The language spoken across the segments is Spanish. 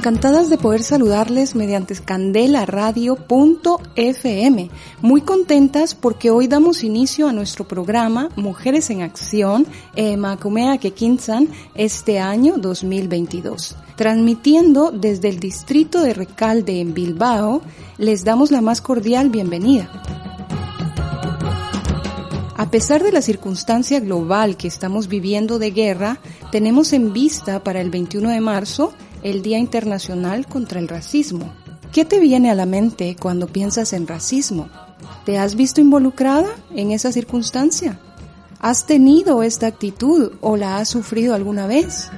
Encantadas de poder saludarles mediante candelaradio.fm. Muy contentas porque hoy damos inicio a nuestro programa Mujeres en Acción, Macumea Kekinsan, este año 2022. Transmitiendo desde el distrito de Recalde en Bilbao, les damos la más cordial bienvenida. A pesar de la circunstancia global que estamos viviendo de guerra, tenemos en vista para el 21 de marzo el Día Internacional contra el Racismo. ¿Qué te viene a la mente cuando piensas en racismo? ¿Te has visto involucrada en esa circunstancia? ¿Has tenido esta actitud o la has sufrido alguna vez?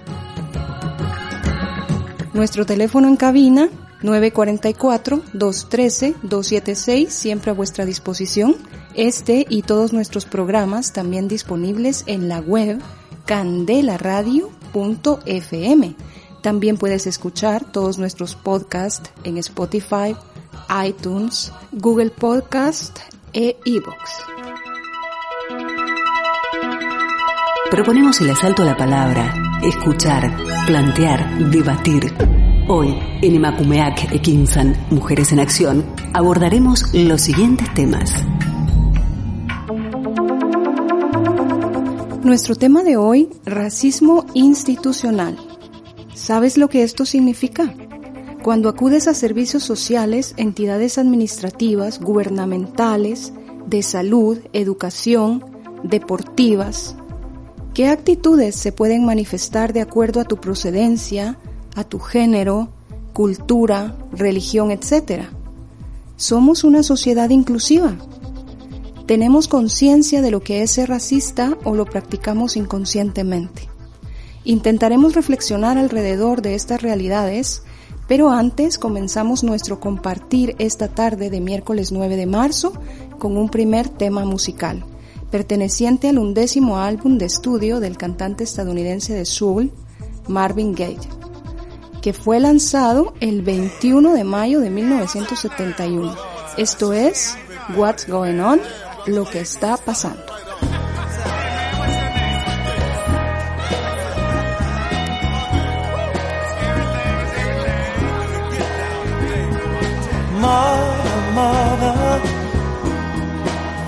Nuestro teléfono en cabina 944-213-276, siempre a vuestra disposición. Este y todos nuestros programas también disponibles en la web candelaradio.fm también puedes escuchar todos nuestros podcasts en Spotify, iTunes, Google Podcast e iVoox. Proponemos el asalto a la palabra, escuchar, plantear, debatir. Hoy, en Emakumeak Ekinsan, Mujeres en Acción, abordaremos los siguientes temas. Nuestro tema de hoy, racismo institucional. ¿Sabes lo que esto significa? Cuando acudes a servicios sociales, entidades administrativas, gubernamentales, de salud, educación, deportivas, ¿qué actitudes se pueden manifestar de acuerdo a tu procedencia, a tu género, cultura, religión, etcétera? Somos una sociedad inclusiva. Tenemos conciencia de lo que es ser racista o lo practicamos inconscientemente. Intentaremos reflexionar alrededor de estas realidades, pero antes comenzamos nuestro compartir esta tarde de miércoles 9 de marzo con un primer tema musical, perteneciente al undécimo álbum de estudio del cantante estadounidense de soul, Marvin Gaye, que fue lanzado el 21 de mayo de 1971. Esto es What's Going On, lo que está pasando.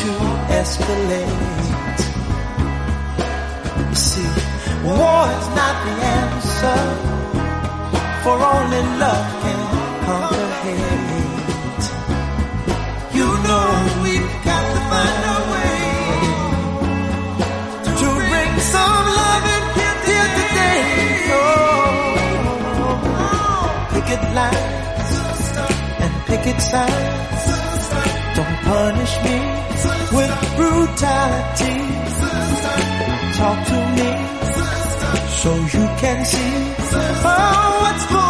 to escalate. You see, war is not the answer, for only love can conquer hate. You know we've got to find a way to bring some love and here, here today. Oh, picket lines and picket signs. Don't punish me with brutality. Talk to me so you can see oh, what's going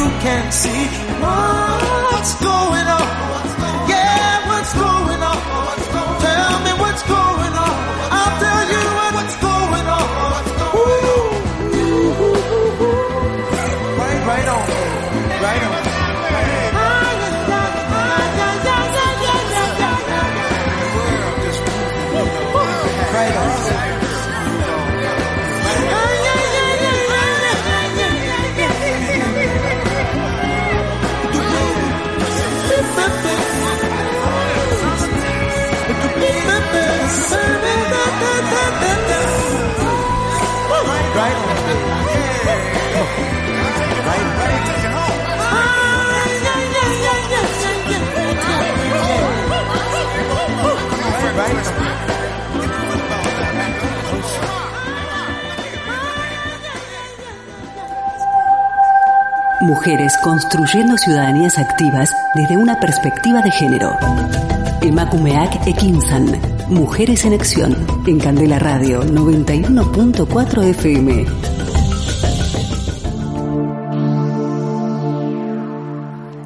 You can see what's going on. Yeah, what's going on? Tell me what's going on. I'll tell you what's going on. Ooh. Right, right on, right on. Mujeres construyendo ciudadanías activas desde una perspectiva de género. Emakumeak Ekinsan. Mujeres en Acción. En Candela Radio 91.4 FM.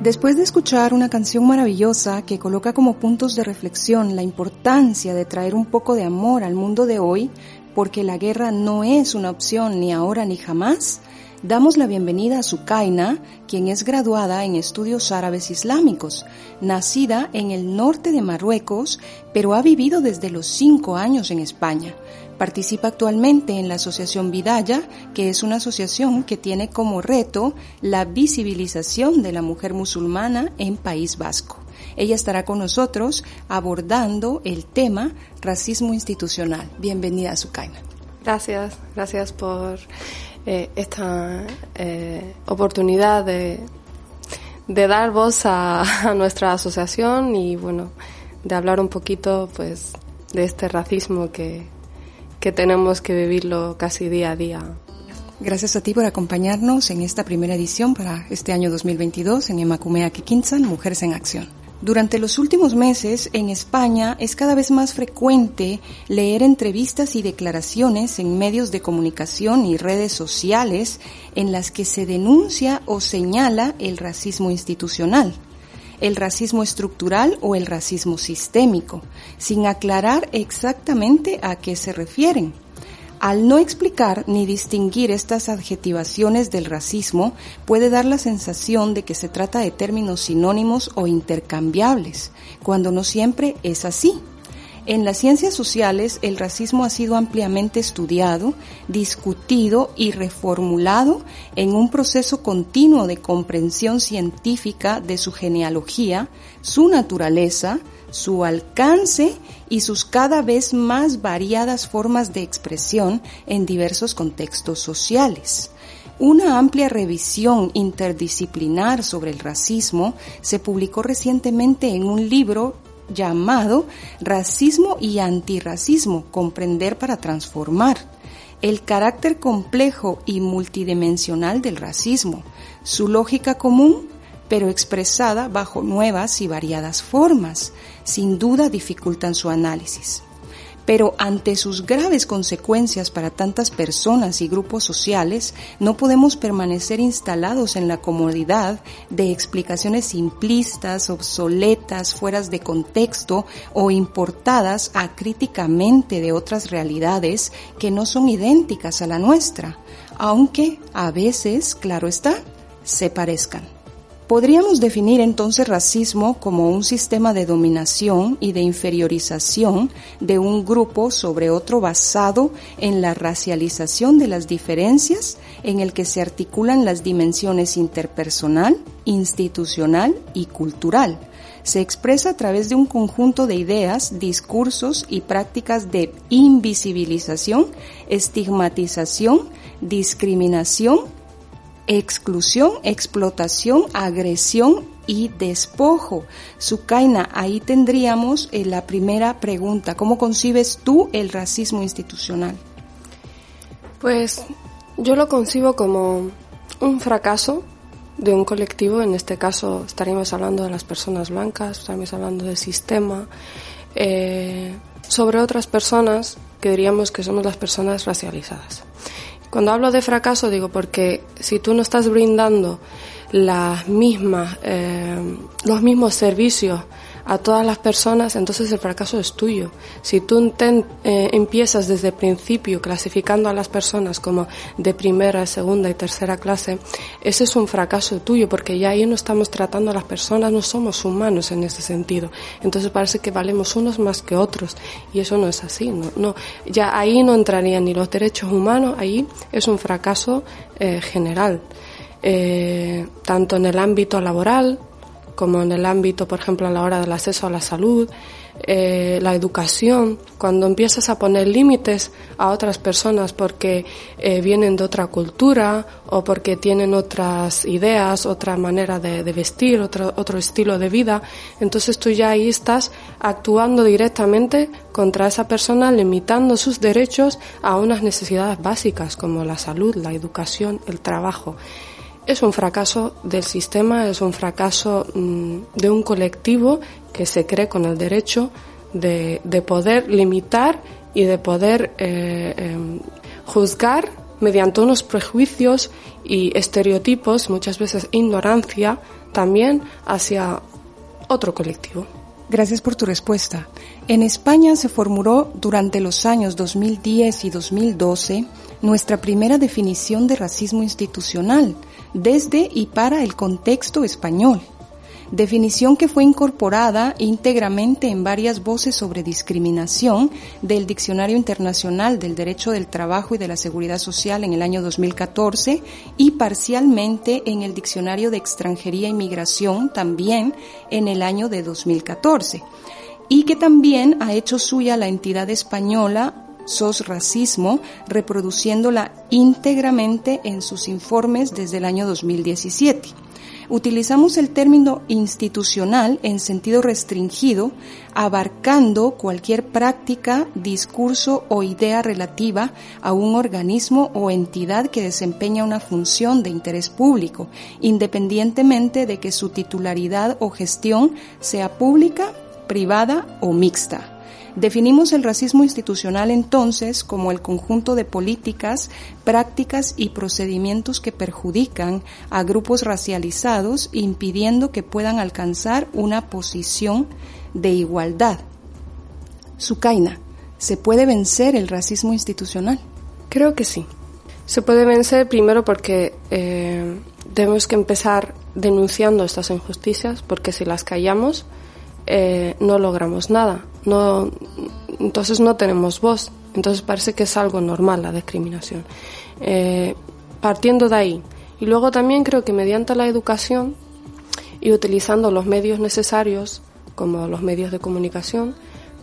Después de escuchar una canción maravillosa que coloca como puntos de reflexión la importancia de traer un poco de amor al mundo de hoy, porque la guerra no es una opción ni ahora ni jamás, damos la bienvenida a Sukaina, quien es graduada en estudios árabes islámicos, nacida en el norte de Marruecos, pero ha vivido desde los cinco años en España. Participa actualmente en la Asociación Vidaya, que es una asociación que tiene como reto la visibilización de la mujer musulmana en País Vasco. Ella estará con nosotros abordando el tema racismo institucional. Bienvenida Sukaina. Gracias, gracias por eh, esta eh, oportunidad de, de, dar voz a, nuestra asociación y bueno, de hablar un poquito pues de este racismo que, que tenemos que vivirlo casi día a día. Gracias a ti por acompañarnos en esta primera edición para este año 2022 en Emakumea Kikinsan, Mujeres en Acción. Durante los últimos meses, en España es cada vez más frecuente leer entrevistas y declaraciones en medios de comunicación y redes sociales en las que se denuncia o señala el racismo institucional, el racismo estructural o el racismo sistémico, sin aclarar exactamente a qué se refieren. Al no explicar ni distinguir estas adjetivaciones del racismo, puede dar la sensación de que se trata de términos sinónimos o intercambiables, cuando no siempre es así. En las ciencias sociales, el racismo ha sido ampliamente estudiado, discutido y reformulado en un proceso continuo de comprensión científica de su genealogía, su naturaleza, su alcance y sus cada vez más variadas formas de expresión en diversos contextos sociales. Una amplia revisión interdisciplinar sobre el racismo se publicó recientemente en un libro llamado Racismo y Antirracismo, Comprender para Transformar. El carácter complejo y multidimensional del racismo, su lógica común, pero expresada bajo nuevas y variadas formas, sin duda dificultan su análisis. Pero ante sus graves consecuencias para tantas personas y grupos sociales, no podemos permanecer instalados en la comodidad de explicaciones simplistas, obsoletas, fueras de contexto o importadas acríticamente de otras realidades que no son idénticas a la nuestra, aunque a veces, claro está, se parezcan. Podríamos definir entonces racismo como un sistema de dominación y de inferiorización de un grupo sobre otro basado en la racialización de las diferencias en el que se articulan las dimensiones interpersonal, institucional y cultural. Se expresa a través de un conjunto de ideas, discursos y prácticas de invisibilización, estigmatización, discriminación, exclusión, explotación, agresión y despojo. Sukaina, ahí tendríamos eh, la primera pregunta. ¿Cómo concibes tú el racismo institucional? Pues yo lo concibo como un fracaso de un colectivo, en este caso estaríamos hablando de las personas blancas, estaríamos hablando del sistema, eh, sobre otras personas que diríamos que somos las personas racializadas. Cuando hablo de fracaso digo porque si tú no estás brindando las mismas, eh, los mismos servicios a todas las personas, entonces el fracaso es tuyo. Si tú eh, empiezas desde el principio clasificando a las personas como de primera, segunda y tercera clase, ese es un fracaso tuyo, porque ya ahí no estamos tratando a las personas, no somos humanos en ese sentido. Entonces parece que valemos unos más que otros, y eso no es así. No, no ya ahí no entrarían ni los derechos humanos, ahí es un fracaso eh, general. Eh, tanto en el ámbito laboral, como en el ámbito, por ejemplo, a la hora del acceso a la salud, eh, la educación, cuando empiezas a poner límites a otras personas porque eh, vienen de otra cultura o porque tienen otras ideas, otra manera de, vestir, otro, otro estilo de vida, entonces tú ya ahí estás actuando directamente contra esa persona, limitando sus derechos a unas necesidades básicas como la salud, la educación, el trabajo es un fracaso del sistema, es un fracaso mm, de un colectivo que se cree con el derecho de, poder limitar y de poder eh, em, juzgar mediante unos prejuicios y estereotipos, muchas veces ignorancia, también hacia otro colectivo. Gracias por tu respuesta. En España se formuló durante los años 2010 y 2012 nuestra primera definición de racismo institucional, desde y para el contexto español, definición que fue incorporada íntegramente en varias voces sobre discriminación del Diccionario Internacional del Derecho del Trabajo y de la Seguridad Social en el año 2014 y parcialmente en el Diccionario de Extranjería e Migración también en el año de 2014 y que también ha hecho suya la entidad española SOS Racismo, reproduciéndola íntegramente en sus informes desde el año 2017. Utilizamos el término institucional en sentido restringido, abarcando cualquier práctica, discurso o idea relativa a un organismo o entidad que desempeña una función de interés público, independientemente de que su titularidad o gestión sea pública, privada o mixta. Definimos el racismo institucional entonces como el conjunto de políticas, prácticas y procedimientos que perjudican a grupos racializados impidiendo que puedan alcanzar una posición de igualdad. Sukaina, ¿se puede vencer el racismo institucional? Creo que sí. Se puede vencer primero porque eh, tenemos que empezar denunciando estas injusticias, porque si las callamos, eh, no logramos nada. No, entonces no tenemos voz. Entonces parece que es algo normal la discriminación. Eh, partiendo de ahí. Y luego también creo que mediante la educación y utilizando los medios necesarios, como los medios de comunicación,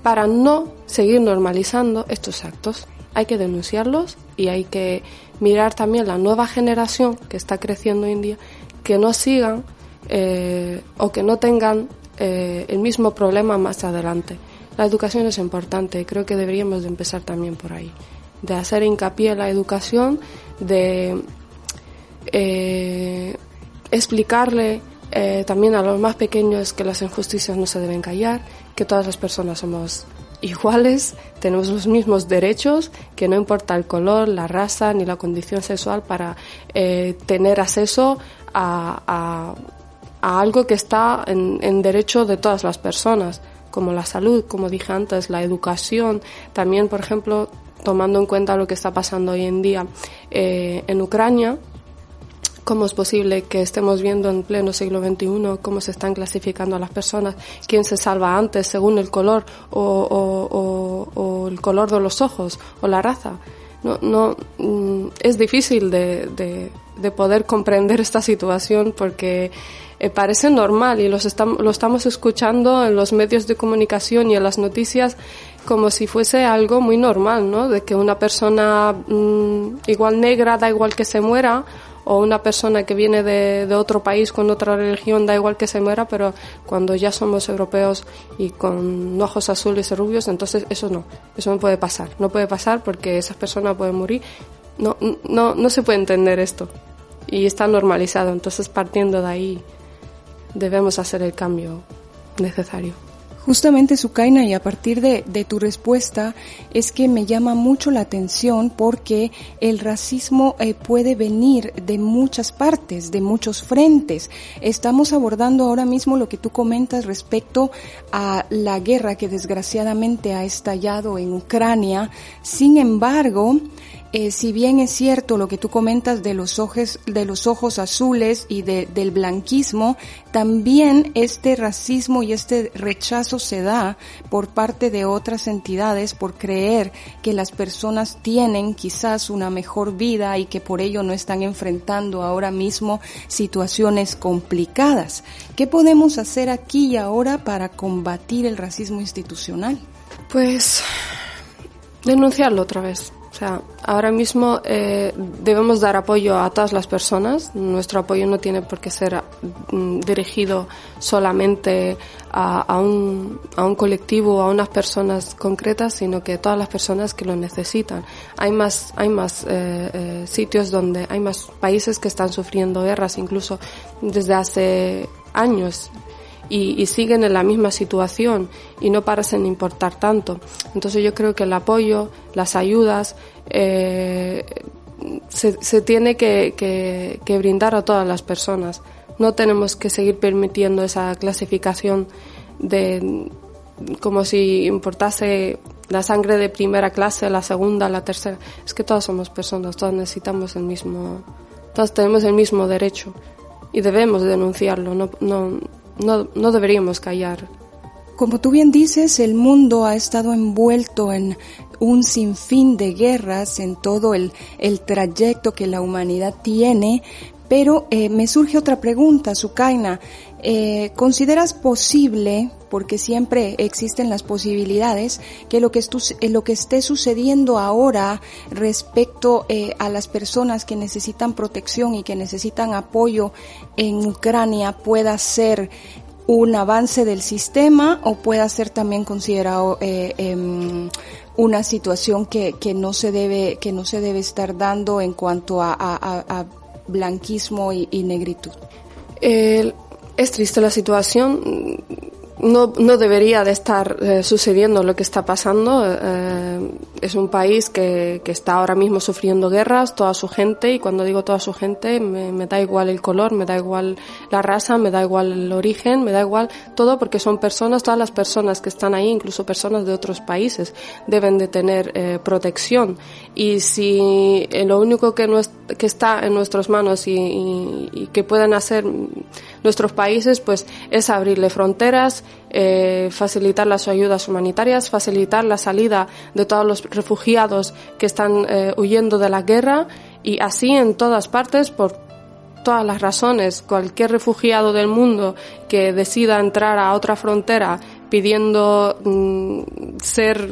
para no seguir normalizando estos actos. Hay que denunciarlos y hay que mirar también la nueva generación que está creciendo hoy en día, que no sigan eh, o que no tengan eh, el mismo problema más adelante. La educación es importante, creo que deberíamos de empezar también por ahí, de hacer hincapié en la educación, de eh, explicarle eh, también a los más pequeños que las injusticias no se deben callar, que todas las personas somos iguales, tenemos los mismos derechos, que no importa el color, la raza ni la condición sexual para tener acceso a algo que está en, derecho de todas las personas, como la salud, como dije antes, la educación, también, por ejemplo, tomando en cuenta lo que está pasando hoy en día eh, en Ucrania, cómo es posible que estemos viendo en pleno siglo XXI cómo se están clasificando a las personas, quién se salva antes según el color o, el color de los ojos o la raza. No, no, mm, es difícil de, de poder comprender esta situación porque eh, parece normal y los lo estamos escuchando en los medios de comunicación y en las noticias como si fuese algo muy normal, ¿no? De que una persona mm, igual negra da igual que se muera o una persona que viene de, de, otro país con otra religión, da igual que se muera, pero cuando ya somos europeos y con ojos azules y rubios, entonces eso no, eso no puede pasar, no puede pasar porque esas personas pueden morir. No, no, no se puede entender esto y está normalizado, entonces partiendo de ahí debemos hacer el cambio necesario. Justamente, Sukaina, y a partir de, de, tu respuesta, es que me llama mucho la atención porque el racismo eh, puede venir de muchas partes, de muchos frentes. Estamos abordando ahora mismo lo que tú comentas respecto a la guerra que desgraciadamente ha estallado en Ucrania. Sin embargo, eh, si bien es cierto lo que tú comentas de los ojos, de los ojos azules y de, del blanquismo, también este racismo y este rechazo se da por parte de otras entidades por creer que las personas tienen quizás una mejor vida y que por ello no están enfrentando ahora mismo situaciones complicadas. ¿Qué podemos hacer aquí y ahora para combatir el racismo institucional? Pues denunciarlo otra vez sea, ahora mismo eh, debemos dar apoyo a todas las personas. Nuestro apoyo no tiene por qué ser mm, dirigido solamente a, un, a un colectivo a unas personas concretas, sino que a todas las personas que lo necesitan. Hay más, hay más eh, eh, sitios donde hay más países que están sufriendo guerras, incluso desde hace años y, y, siguen en la misma situación y no parecen importar tanto. Entonces yo creo que el apoyo, las ayudas, eh, se, tiene que, brindar a todas las personas. No tenemos que seguir permitiendo esa clasificación de como si importase la sangre de primera clase, la segunda, la tercera. Es que todos somos personas, todos necesitamos el mismo, todos tenemos el mismo derecho y debemos denunciarlo. No, no, no deberíamos callar. Como tú bien dices, el mundo ha estado envuelto en un sinfín de guerras en todo el, el trayecto que la humanidad tiene, pero eh, me surge otra pregunta, Sukaina. Eh, ¿Consideras posible, porque siempre existen las posibilidades, que lo que, eh, lo que esté sucediendo ahora respecto eh, a las personas que necesitan protección y que necesitan apoyo en Ucrania pueda ser un avance del sistema o pueda ser también considerado eh, una situación que, no se debe que no se debe estar dando en cuanto a, blanquismo y, negritud. Es triste la situación. No, no debería de estar eh, sucediendo lo que está pasando. Eh, es un país que, que, está ahora mismo sufriendo guerras, toda su gente, y cuando digo toda su gente, me, me, da igual el color, me da igual la raza, me da igual el origen, me da igual todo, porque son personas, todas las personas que están ahí, incluso personas de otros países, deben de tener eh, protección. Y si lo único que, no que está en nuestras manos y que pueden hacer nuestros países, pues es abrirle fronteras, eh, facilitar las ayudas humanitarias, facilitar la salida de todos los refugiados que están eh, huyendo de la guerra y así en todas partes por todas las razones. Cualquier refugiado del mundo que decida entrar a otra frontera pidiendo mm, ser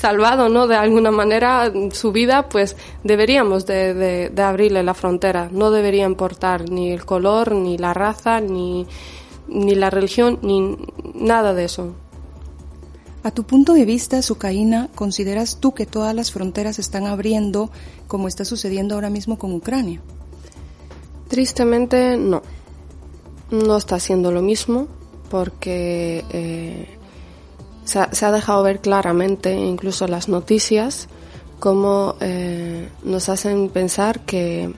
salvado, ¿no? De alguna manera su vida, pues deberíamos de, de, de, abrirle la frontera. No debería importar ni el color, ni la raza, ni, ni la religión, ni nada de eso. A tu punto de vista, Sucaína, ¿consideras tú que todas las fronteras están abriendo como está sucediendo ahora mismo con Ucrania? Tristemente, no. No está haciendo lo mismo porque eh, se ha, dejado ver claramente, incluso las noticias, cómo eh, nos hacen pensar que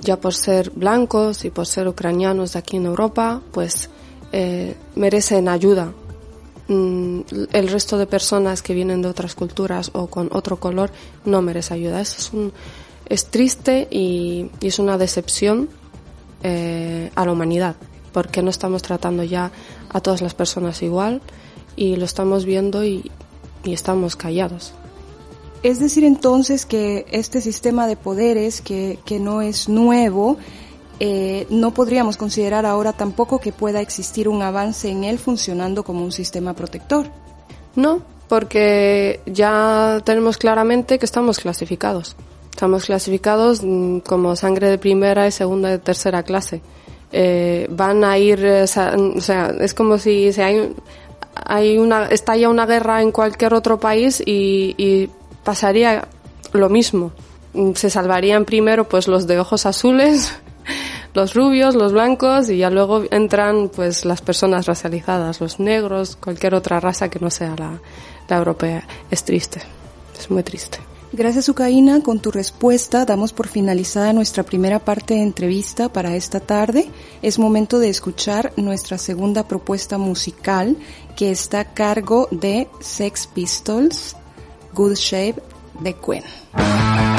ya por ser blancos y por ser ucranianos de aquí en Europa, pues eh, merecen ayuda. Mm, el resto de personas que vienen de otras culturas o con otro color no merece ayuda. Eso es, un, es triste y, y es una decepción eh, a la humanidad, porque no estamos tratando ya a todas las personas igual y lo estamos viendo y, y estamos callados. Es decir, entonces que este sistema de poderes, que, que no es nuevo, eh, no podríamos considerar ahora tampoco que pueda existir un avance en él funcionando como un sistema protector. No, porque ya tenemos claramente que estamos clasificados. Estamos clasificados mm, como sangre de primera y segunda y tercera clase. Eh, van a ir, eh, o sea, es como si, si hay, hay una, estalla una guerra en cualquier otro país y, y pasaría lo mismo. Se salvarían primero pues los de ojos azules, los rubios, los blancos y ya luego entran pues las personas racializadas, los negros, cualquier otra raza que no sea la, la europea. Es triste, es muy triste. Gracias, Ucaína. Con tu respuesta damos por finalizada nuestra primera parte de entrevista para esta tarde. Es momento de escuchar nuestra segunda propuesta musical que está a cargo de Sex Pistols, Good Shape de Queen.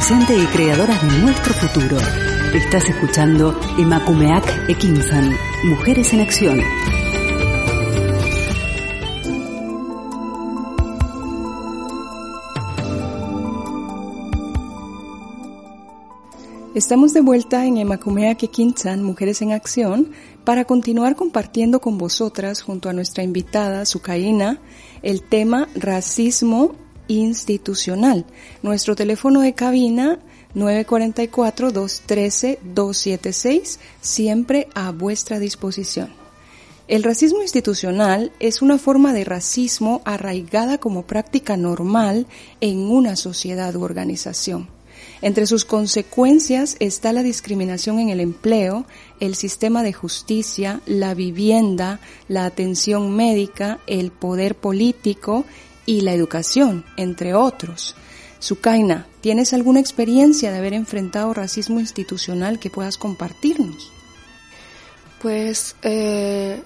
Presente y creadoras de nuestro futuro. Estás escuchando Emakumeak Ekinsan, Mujeres en Acción. Estamos de vuelta en Emakumeak Ekinsan, Mujeres en Acción, para continuar compartiendo con vosotras, junto a nuestra invitada, Sukaina, el tema racismo institucional. Nuestro teléfono de cabina 944-213-276, siempre a vuestra disposición. El racismo institucional es una forma de racismo arraigada como práctica normal en una sociedad u organización. Entre sus consecuencias está la discriminación en el empleo, el sistema de justicia, la vivienda, la atención médica, el poder político y la educación, entre otros. Sukaina, ¿tienes alguna experiencia de haber enfrentado racismo institucional que puedas compartirnos? Pues eh,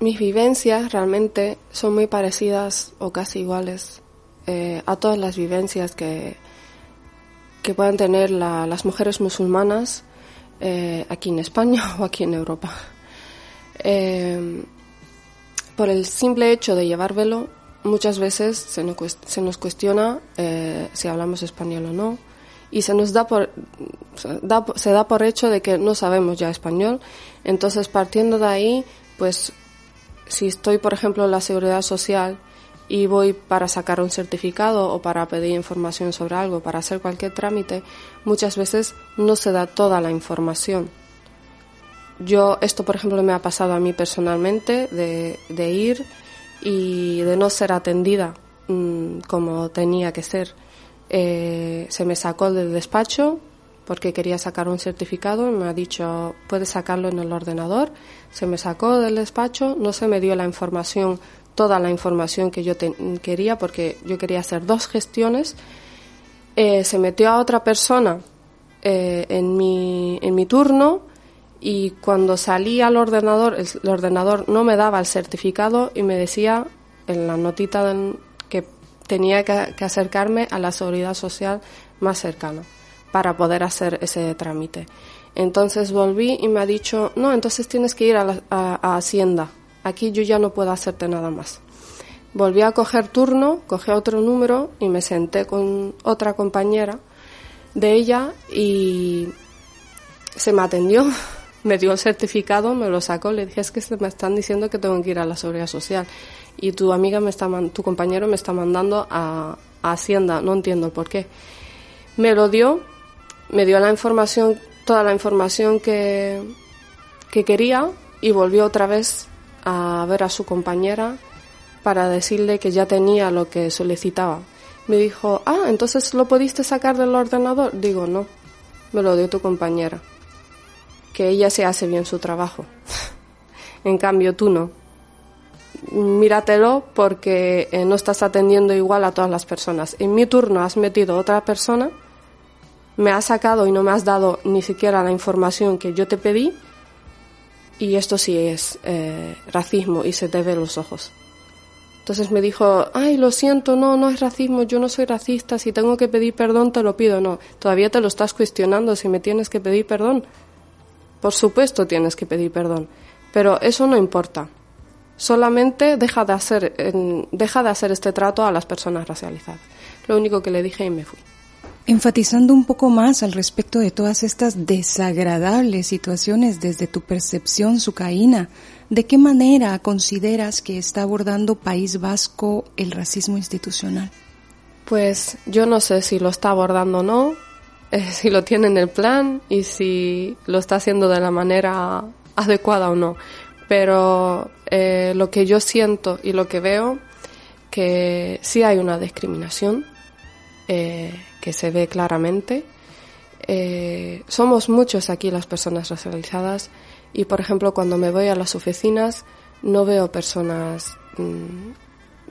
mis vivencias realmente son muy parecidas o casi iguales eh, a todas las vivencias que, que puedan tener las mujeres musulmanas eh, aquí en España o aquí en Europa. por el simple hecho de llevar velo, muchas veces se nos, cuestiona eh, si hablamos español o no y se nos da por se da por hecho de que no sabemos ya español. Entonces partiendo de ahí pues si estoy por ejemplo en la seguridad social y voy para sacar un certificado o para pedir información sobre algo para hacer cualquier trámite muchas veces no se da toda la información. Yo esto por ejemplo me ha pasado a mí personalmente de ir y de no ser atendida mm, como tenía que ser. Eh, se me sacó del despacho porque quería sacar un certificado me ha dicho, puedes sacarlo en el ordenador. Se me sacó del despacho, no se me dio la información, toda la información que yo quería porque yo quería hacer dos gestiones. Eh, se metió a otra persona eh, en, mi, en mi turno y cuando salí al ordenador, el, ordenador no me daba el certificado y me decía en la notita que tenía que, acercarme a la seguridad social más cercana para poder hacer ese trámite. Entonces volví y me ha dicho, no, entonces tienes que ir a, a Hacienda. Aquí yo ya no puedo hacerte nada más. Volví a coger turno, cogí otro número y me senté con otra compañera de ella y se me atendió me dio el certificado, me lo sacó, le dije, es que me están diciendo que tengo que ir a la seguridad social y tu amiga me está, tu compañero me está mandando a, Hacienda, no entiendo por qué. Me lo dio, me dio la información, toda la información que, que quería y volvió otra vez a ver a su compañera para decirle que ya tenía lo que solicitaba. Me dijo, ah, entonces lo pudiste sacar del ordenador. Digo, no, me lo dio tu compañera que ella se hace bien su trabajo. en cambio, tú no. Míratelo porque eh, no estás atendiendo igual a todas las personas. En mi turno has metido otra persona, me has sacado y no me has dado ni siquiera la información que yo te pedí y esto sí es eh, racismo y se te ve los ojos. Entonces me dijo, ay, lo siento, no, no es racismo, yo no soy racista, si tengo que pedir perdón te lo pido, no, todavía te lo estás cuestionando si me tienes que pedir perdón. Por supuesto tienes que pedir perdón, pero eso no importa. Solamente deja de hacer, deja de hacer este trato a las personas racializadas. Lo único que le dije y me fui. Enfatizando un poco más al respecto de todas estas desagradables situaciones desde tu percepción, Sucaína, ¿de qué manera consideras que está abordando País Vasco el racismo institucional? Pues yo no sé si lo está abordando o no, eh, si lo tiene en el plan y si lo está haciendo de la manera adecuada o no. Pero eh, lo que yo siento y lo que veo, que sí hay una discriminación, eh, que se ve claramente. somos muchos aquí las personas racializadas y, por ejemplo, cuando me voy a las oficinas no veo personas mm,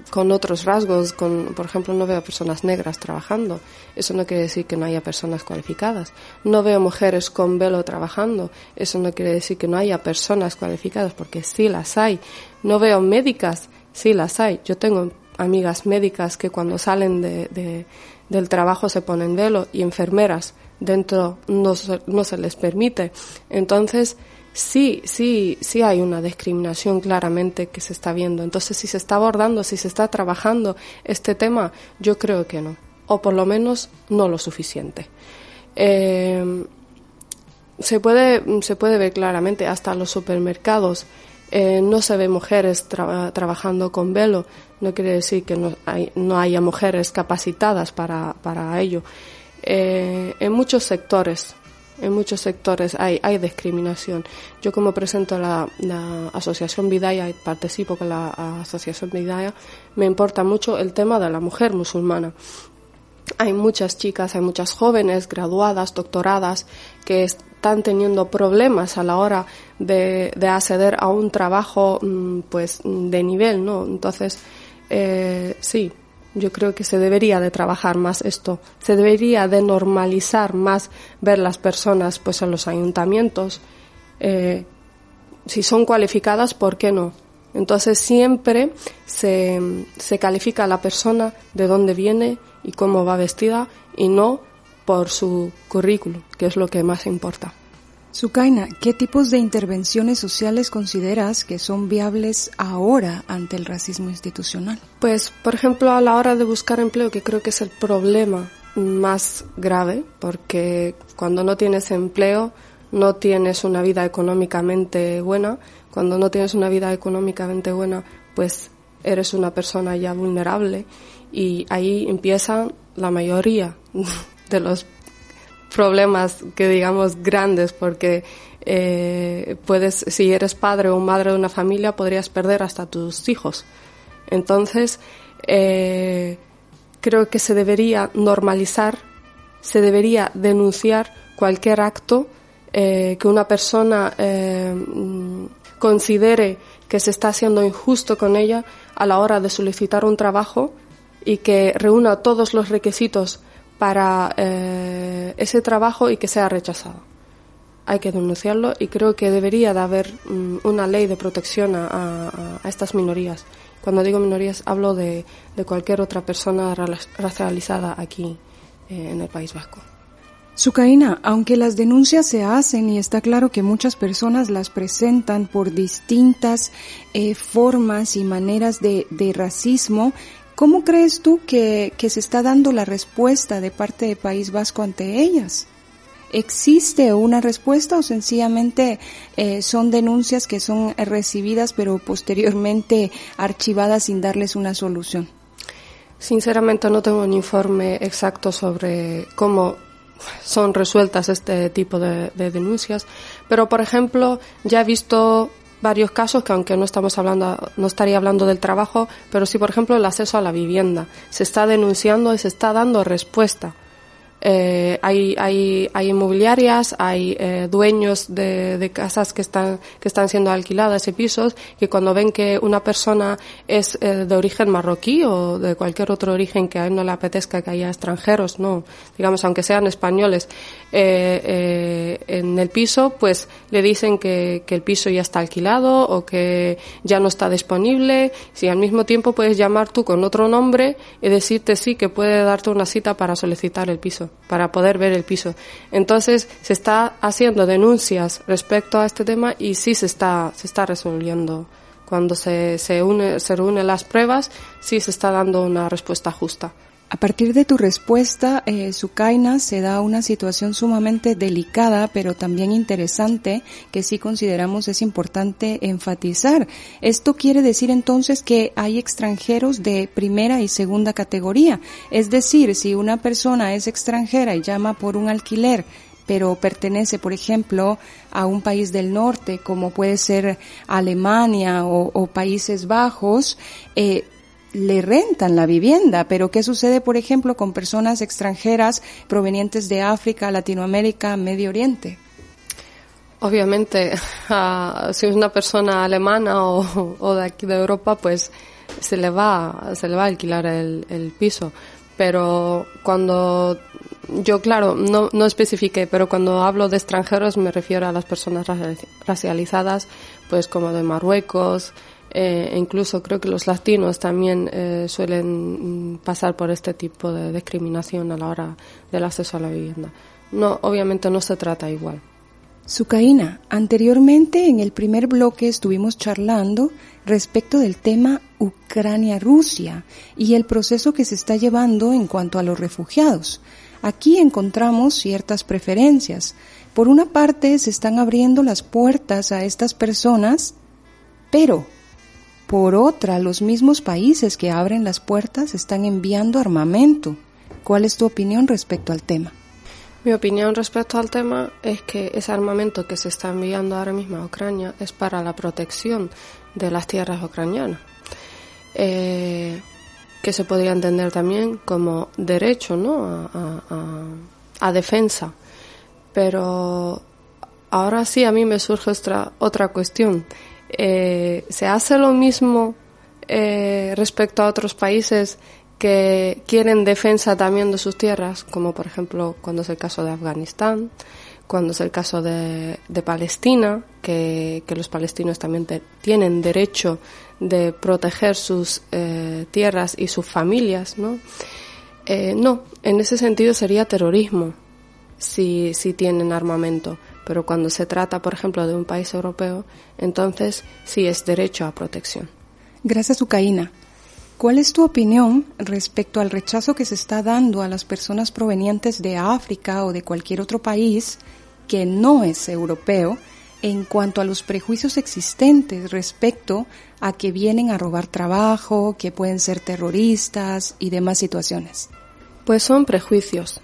con otros rasgos, con, por ejemplo, no veo personas negras trabajando. Eso no quiere decir que no haya personas cualificadas. No veo mujeres con velo trabajando. Eso no quiere decir que no haya personas cualificadas, porque sí las hay. No veo médicas, sí las hay. Yo tengo amigas médicas que cuando salen de, del trabajo se ponen velo y enfermeras dentro no, no se les permite. Entonces, sí, sí, sí hay una discriminación claramente que se está viendo. Entonces, si se está abordando, si se está trabajando este tema, yo creo que no, o por lo menos no lo suficiente. Eh, se puede, se puede ver claramente hasta los supermercados. Eh, no se ve mujeres trabajando con velo. No quiere decir que no haya mujeres capacitadas para, para ello. Eh, en muchos sectores en muchos sectores hay, hay discriminación. Yo como presento la, la Asociación Vidaya y participo con la Asociación Vidaya, me importa mucho el tema de la mujer musulmana. Hay muchas chicas, hay muchas jóvenes graduadas, doctoradas, que están teniendo problemas a la hora de, de acceder a un trabajo mm, pues de nivel, ¿no? Entonces, eh, sí, yo creo que se debería de trabajar más esto, se debería de normalizar más ver las personas pues en los ayuntamientos, eh, si son cualificadas, ¿por qué no? Entonces siempre se, se califica a la persona de dónde viene y cómo va vestida y no por su currículum, que es lo que más importa. Sukaina, ¿qué tipos de intervenciones sociales consideras que son viables ahora ante el racismo institucional? Pues, por ejemplo, a la hora de buscar empleo, que creo que es el problema más grave, porque cuando no tienes empleo, no tienes una vida económicamente buena. Cuando no tienes una vida económicamente buena, pues eres una persona ya vulnerable y ahí empiezan la mayoría de los problemas que digamos grandes porque eh, puedes si eres padre o madre de una familia podrías perder hasta tus hijos. Entonces eh, creo que se debería normalizar se debería denunciar cualquier acto eh, que una persona considere que se está haciendo injusto con ella a la hora de solicitar un trabajo y que reúna todos los requisitos para eh, ese trabajo y que sea rechazado. Hay que denunciarlo y creo que debería de haber mm, una ley de protección a, estas minorías. Cuando digo minorías hablo de, cualquier otra persona racializada aquí eh, en el País Vasco. Sucaína, aunque las denuncias se hacen y está claro que muchas personas las presentan por distintas eh, formas y maneras de, de racismo, ¿Cómo crees tú que, se está dando la respuesta de parte de País Vasco ante ellas? ¿Existe una respuesta o sencillamente eh, son denuncias que son recibidas pero posteriormente archivadas sin darles una solución? Sinceramente no tengo un informe exacto sobre cómo son resueltas este tipo de denuncias, pero por ejemplo ya he visto varios casos que aunque no estamos hablando, no estaría hablando del trabajo, pero sí, por ejemplo, el acceso a la vivienda. Se está denunciando y se está dando respuesta. Eh, hay, hay, hay inmobiliarias, hay eh, dueños de, de, casas que están, que están siendo alquiladas y pisos que cuando ven que una persona es eh, de origen marroquí o de cualquier otro origen que a él no le apetezca que haya extranjeros, no, digamos, aunque sean españoles, en el piso, pues le dicen que, que el piso ya está alquilado o que ya no está disponible. Si al mismo tiempo puedes llamar tú con otro nombre y decirte sí que puede darte una cita para solicitar el piso para poder ver el piso. Entonces se está haciendo denuncias respecto a este tema y sí se está, se está resolviendo. Cuando se, se, une, se reúnen las pruebas, sí se está dando una respuesta justa. A partir de tu respuesta, eh, Sukaina, se da una situación sumamente delicada, pero también interesante, que sí consideramos es importante enfatizar. Esto quiere decir entonces que hay extranjeros de primera y segunda categoría. Es decir, si una persona es extranjera y llama por un alquiler pero pertenece, por ejemplo, a un país del norte, como puede ser Alemania o, Países Bajos, eh, le rentan la vivienda, pero ¿qué sucede, por ejemplo, con personas extranjeras provenientes de África, Latinoamérica, Medio Oriente? Obviamente, si es una persona alemana o, de aquí de Europa, pues se le va, se le va a alquilar el, piso. Pero cuando yo, claro, no, no especifiqué, pero cuando hablo de extranjeros me refiero a las personas racializadas, pues como de Marruecos, eh, incluso creo que los latinos también eh, suelen mm, pasar por este tipo de discriminación a la hora del acceso a la vivienda. No, obviamente no se trata igual. Sucaína, anteriormente en el primer bloque estuvimos charlando respecto del tema Ucrania-Rusia y el proceso que se está llevando en cuanto a los refugiados. Aquí encontramos ciertas preferencias. Por una parte, se están abriendo las puertas a estas personas, pero por otra, los mismos países que abren las puertas están enviando armamento. ¿Cuál es tu opinión respecto al tema? Mi opinión respecto al tema es que ese armamento que se está enviando ahora mismo a Ucrania es para la protección de las tierras ucranianas, eh, que se podría entender también como derecho ¿no? a, defensa. Pero ahora sí a mí me surge otra, otra cuestión eh, se hace lo mismo eh, respecto a otros países que quieren defensa también de sus tierras, como por ejemplo cuando es el caso de Afganistán, cuando es el caso de, Palestina, que, los palestinos también tienen derecho de proteger sus eh, tierras y sus familias, ¿no? Eh, no, en ese sentido sería terrorismo si, si tienen armamento, pero cuando se trata, por ejemplo, de un país europeo, entonces sí es derecho a protección. Gracias, Ucaína. ¿Cuál es tu opinión respecto al rechazo que se está dando a las personas provenientes de África o de cualquier otro país que no es europeo en cuanto a los prejuicios existentes respecto a que vienen a robar trabajo, que pueden ser terroristas y demás situaciones? Pues son prejuicios,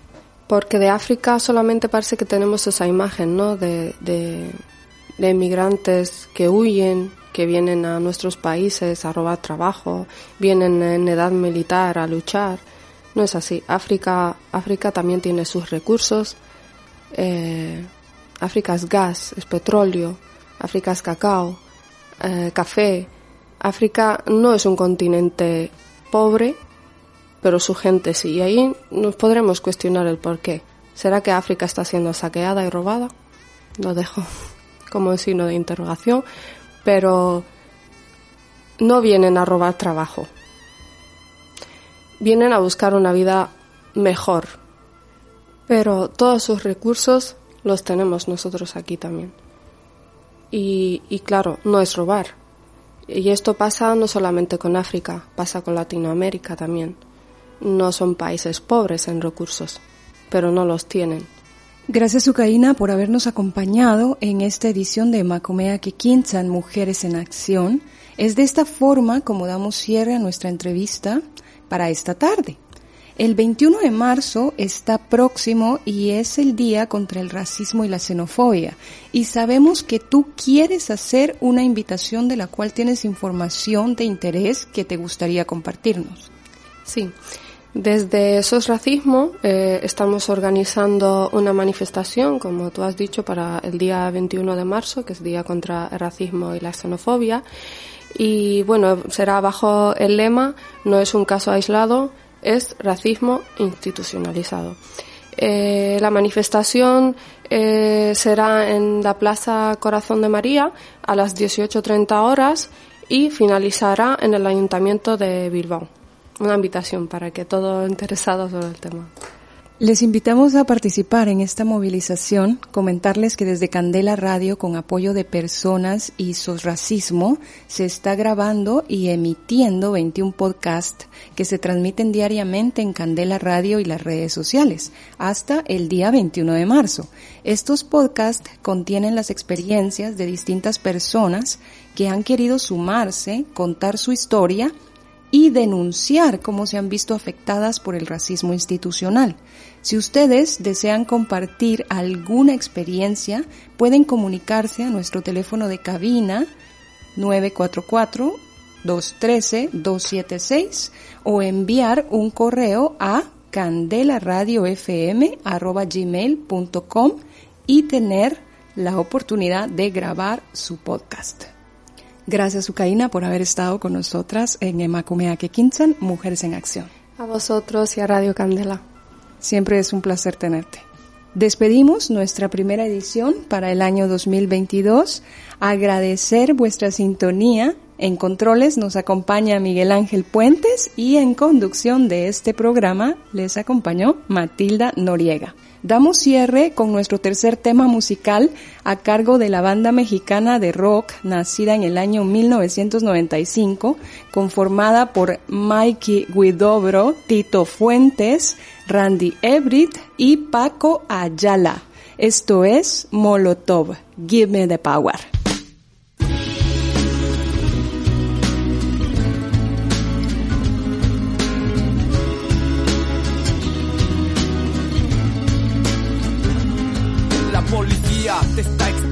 porque de África solamente parece que tenemos esa imagen, ¿no? De, de, de inmigrantes que huyen, que vienen a nuestros países a robar trabajo, vienen en edad militar a luchar. No es así. África, África también tiene sus recursos. Eh, África es gas, es petróleo. África es cacao, eh, café. África no es un continente pobre, pero su gente sí. Y ahí nos podremos cuestionar el por qué. ¿Será que África está siendo saqueada y robada? Lo dejo como un signo de interrogación pero no vienen a robar trabajo. Vienen a buscar una vida mejor. Pero todos sus recursos los tenemos nosotros aquí también. Y, y claro, no es robar. Y esto pasa no solamente con África, pasa con Latinoamérica también. No son países pobres en recursos, pero no los tienen. Gracias, Ucaína, por habernos acompañado en esta edición de Macomea Kinchan Mujeres en Acción. Es de esta forma como damos cierre a nuestra entrevista para esta tarde. El 21 de marzo está próximo y es el día contra el racismo y la xenofobia. Y sabemos que tú quieres hacer una invitación de la cual tienes información de interés que te gustaría compartirnos. Sí. Desde SOS Racismo eh, estamos organizando una manifestación, como tú has dicho, para el día 21 de marzo, que es Día contra el Racismo y la Xenofobia. Y bueno, será bajo el lema No es un caso aislado, es racismo institucionalizado. Eh, la manifestación eh, será en la Plaza Corazón de María a las 18.30 horas y finalizará en el Ayuntamiento de Bilbao una invitación para que todos interesados sobre el tema. Les invitamos a participar en esta movilización, comentarles que desde Candela Radio, con apoyo de personas y racismo, se está grabando y emitiendo 21 podcasts que se transmiten diariamente en Candela Radio y las redes sociales, hasta el día 21 de marzo. Estos podcasts contienen las experiencias de distintas personas que han querido sumarse, contar su historia, y denunciar cómo se han visto afectadas por el racismo institucional. Si ustedes desean compartir alguna experiencia, pueden comunicarse a nuestro teléfono de cabina 944-213-276 o enviar un correo a candelaradiofm.gmail.com y tener la oportunidad de grabar su podcast. Gracias, Ucaína, por haber estado con nosotras en Emacumea Quinzan, Mujeres en Acción. A vosotros y a Radio Candela. Siempre es un placer tenerte. Despedimos nuestra primera edición para el año 2022. Agradecer vuestra sintonía. En controles nos acompaña Miguel Ángel Puentes y en conducción de este programa les acompañó Matilda Noriega. Damos cierre con nuestro tercer tema musical a cargo de la banda mexicana de rock nacida en el año 1995, conformada por Mikey Guidobro, Tito Fuentes, Randy Everett y Paco Ayala. Esto es Molotov, Give Me the Power.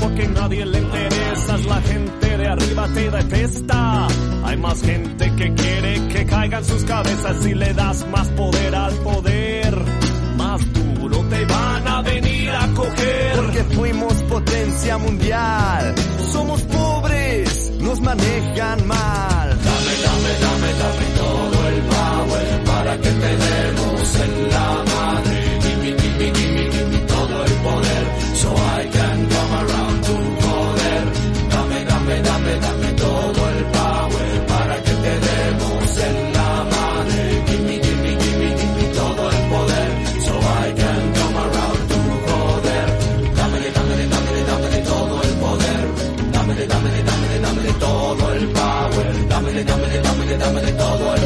porque nadie le interesas. La gente de arriba te detesta. Hay más gente que quiere que caigan sus cabezas si le das más poder al poder. Más duro te van a venir a coger. Porque fuimos potencia mundial. Somos pobres, nos manejan mal. Dame, dame, dame, dame todo el power para que te demos en la madre. Dime, dime, dime, dime todo el poder. dámele, dámele, dámele, dámele todo